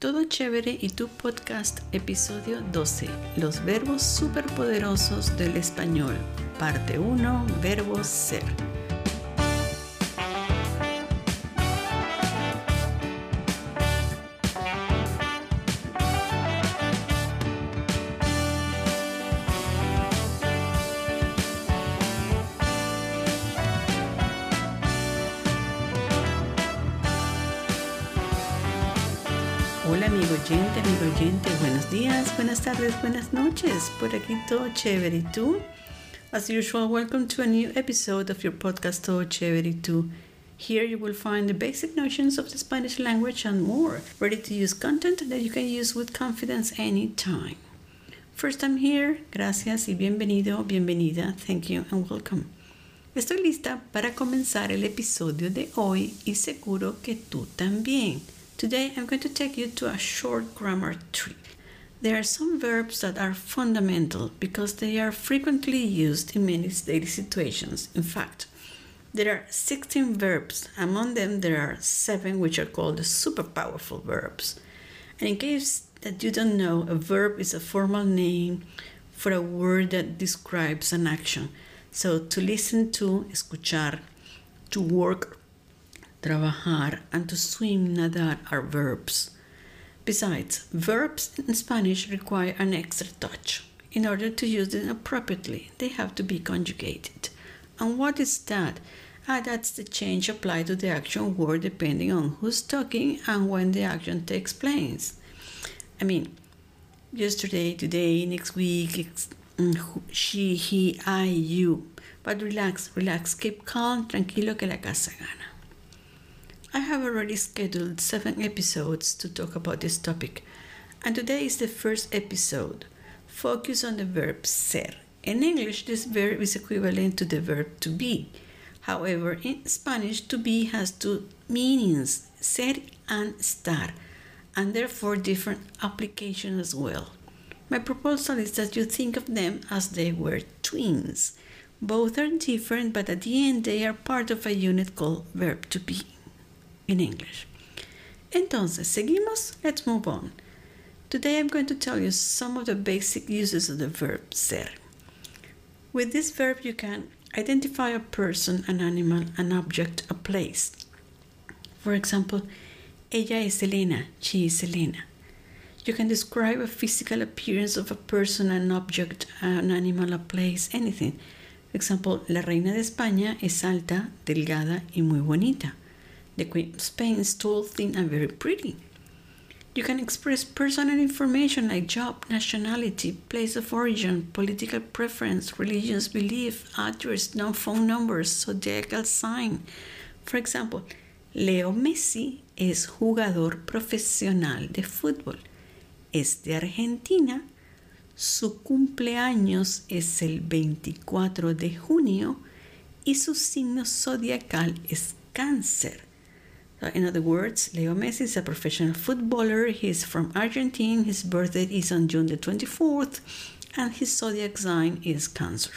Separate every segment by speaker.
Speaker 1: Todo Chévere y tu podcast, episodio 12, los verbos superpoderosos del español, parte 1, verbos ser. Buenos días, buenas tardes, buenas noches. Por aquí todo chévere y tú. As usual, welcome to a new episode of your podcast Todo Chévere y tú. Here you will find the basic notions of the Spanish language and more, ready to use content that you can use with confidence anytime. First time here, gracias y bienvenido, bienvenida, thank you and welcome. Estoy lista para comenzar el episodio de hoy y seguro que tú también. Today I'm going to take you to a short grammar trip. There are some verbs that are fundamental because they are frequently used in many daily situations. In fact, there are 16 verbs. Among them, there are seven which are called the super powerful verbs. And in case that you don't know, a verb is a formal name for a word that describes an action. So to listen to, escuchar, to work trabajar, and to swim, nadar are verbs. Besides, verbs in Spanish require an extra touch. In order to use them appropriately, they have to be conjugated. And what is that? Ah, that's the change applied to the action word depending on who's talking and when the action takes place. I mean, yesterday, today, next week, she, he, I, you. But relax, relax, keep calm, tranquilo que la casa gana. I have already scheduled seven episodes to talk about this topic, and today is the first episode. Focus on the verb ser. In English, this verb is equivalent to the verb to be. However, in Spanish, to be has two meanings, ser and estar, and therefore different application as well. My proposal is that you think of them as they were twins. Both are different, but at the end, they are part of a unit called verb to be in English. Entonces, seguimos? Let's move on. Today I'm going to tell you some of the basic uses of the verb ser. With this verb, you can identify a person, an animal, an object, a place. For example, ella es Elena, she is Elena. You can describe a physical appearance of a person, an object, an animal, a place, anything. For example, la reina de España es alta, delgada y muy bonita. The Queen of Spain is tall, thin, and very pretty. You can express personal information like job, nationality, place of origin, political preference, religious belief, address, no phone numbers, zodiacal sign. For example, Leo Messi es jugador profesional de fútbol. Es de Argentina. Su cumpleaños es el 24 de junio y su signo zodiacal es cáncer. Uh, in other words, Leo Messi is a professional footballer. He's from Argentina. His birthday is on June the 24th, and his zodiac sign is Cancer.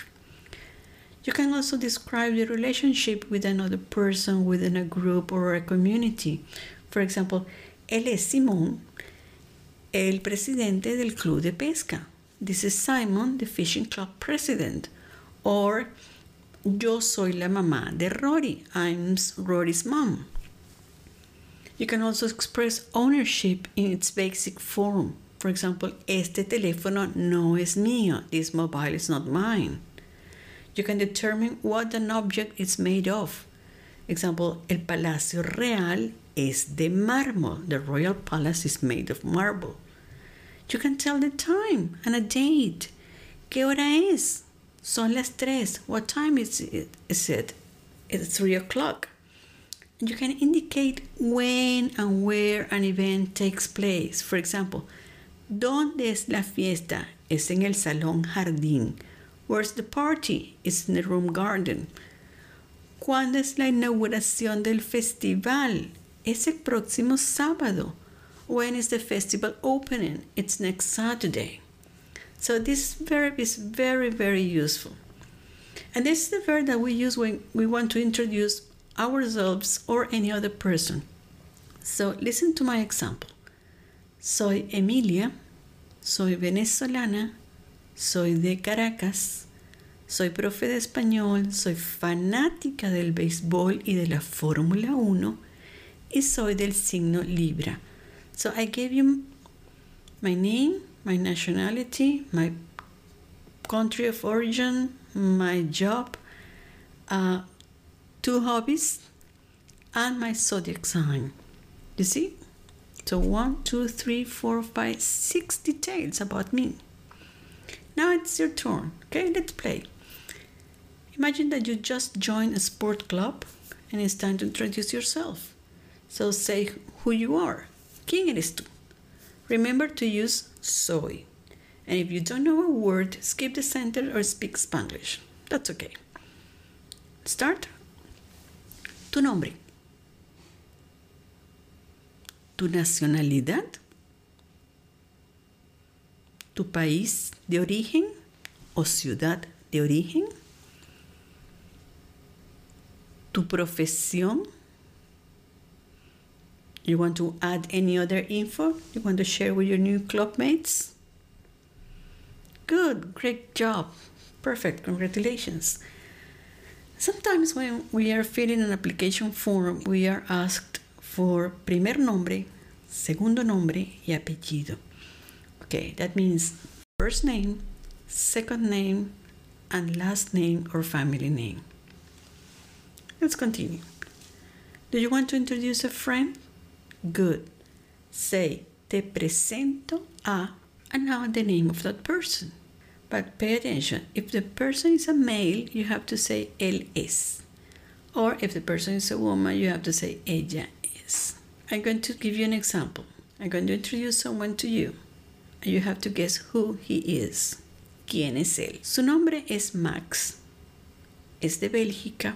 Speaker 1: You can also describe the relationship with another person within a group or a community. For example, él es Simón, el presidente del club de pesca. This is Simon, the fishing club president. Or, yo soy la mamá de Rory. I'm Rory's mom. You can also express ownership in its basic form. For example, este teléfono no es mío. This mobile is not mine. You can determine what an object is made of. Example, el Palacio Real es de mármol. The Royal Palace is made of marble. You can tell the time and a date. ¿Qué hora es? Son las tres. What time is it? Is it? It's three o'clock. You can indicate when and where an event takes place. For example, ¿Dónde es la fiesta? Es en el salón jardín. Where's the party? It's in the room garden. ¿Cuándo es la inauguración del festival? Es el próximo sábado. When is the festival opening? It's next Saturday. So this verb is very, very useful. And this is the verb that we use when we want to introduce ourselves or any other person. So listen to my example. Soy Emilia, soy venezolana, soy de Caracas, soy profe de español, soy fanática del béisbol y de la Fórmula 1 y soy del signo Libra. So I gave you my name, my nationality, my country of origin, my job, uh, two hobbies, and my zodiac sign. You see? So one, two, three, four, five, six details about me. Now it's your turn. Okay, let's play. Imagine that you just joined a sport club and it's time to introduce yourself. So say who you are. ¿Quién eres tú? Remember to use soy. And if you don't know a word, skip the sentence or speak Spanish. That's okay. Start. Tu nombre. Tu nacionalidad. Tu país de origen o ciudad de origen. Tu profesión. You want to add any other info you want to share with your new clubmates? Good, great job. Perfect, congratulations. Sometimes when we are filling an application form, we are asked for primer nombre, segundo nombre y apellido. Okay, that means first name, second name, and last name or family name. Let's continue. Do you want to introduce a friend? Good. Say, te presento a, and now the name of that person. But pay attention. If the person is a male, you have to say él es. Or if the person is a woman, you have to say ella es. I'm going to give you an example. I'm going to introduce someone to you. And you have to guess who he is. ¿Quién es él? Su nombre es Max. Es de Bélgica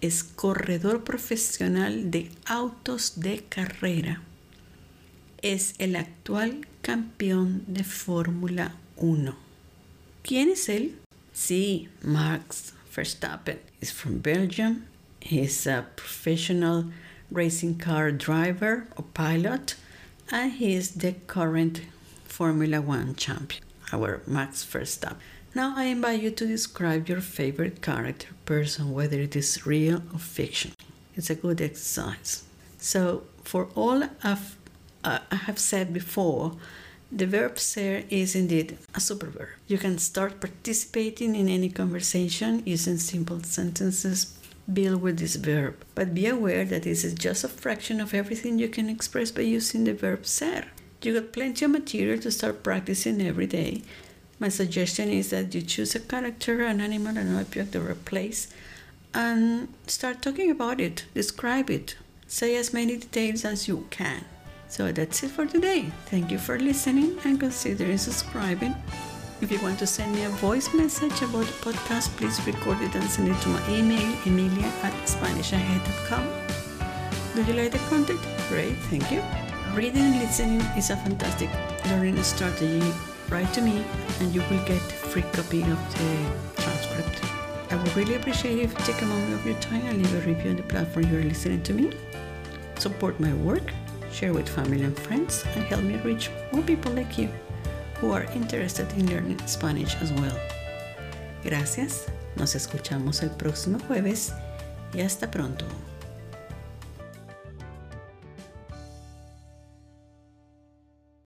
Speaker 1: es corredor profesional de autos de carrera. Es el actual campeón de Fórmula 1. ¿Quién es él? Sí, Max Verstappen is from Belgium. He's a professional racing car driver or pilot, and he is the current Formula One champion, our Max Verstappen. Now I invite you to describe your favorite character, person, whether it is real or fiction. It's a good exercise. So, for all of, uh, I have said before, the verb ser is indeed a superverb. You can start participating in any conversation using simple sentences built with this verb. But be aware that this is just a fraction of everything you can express by using the verb ser. You got plenty of material to start practicing every day my suggestion is that you choose a character, an animal, an object, or a place, and start talking about it, describe it, say as many details as you can. So that's it for today. Thank you for listening and considering subscribing. If you want to send me a voice message about the podcast, please record it and send it to my email, emilia at spanishahead.com. Do you like the content? Great, thank you. Reading and listening is a fantastic learning strategy write to me and you will get a free copy of the transcript. I would really appreciate if you take a moment of your time and leave a review on the platform you're listening to me. Support my work, share with family and friends, and help me reach more people like you who are interested in learning Spanish as well. Gracias, nos escuchamos el próximo jueves y hasta pronto.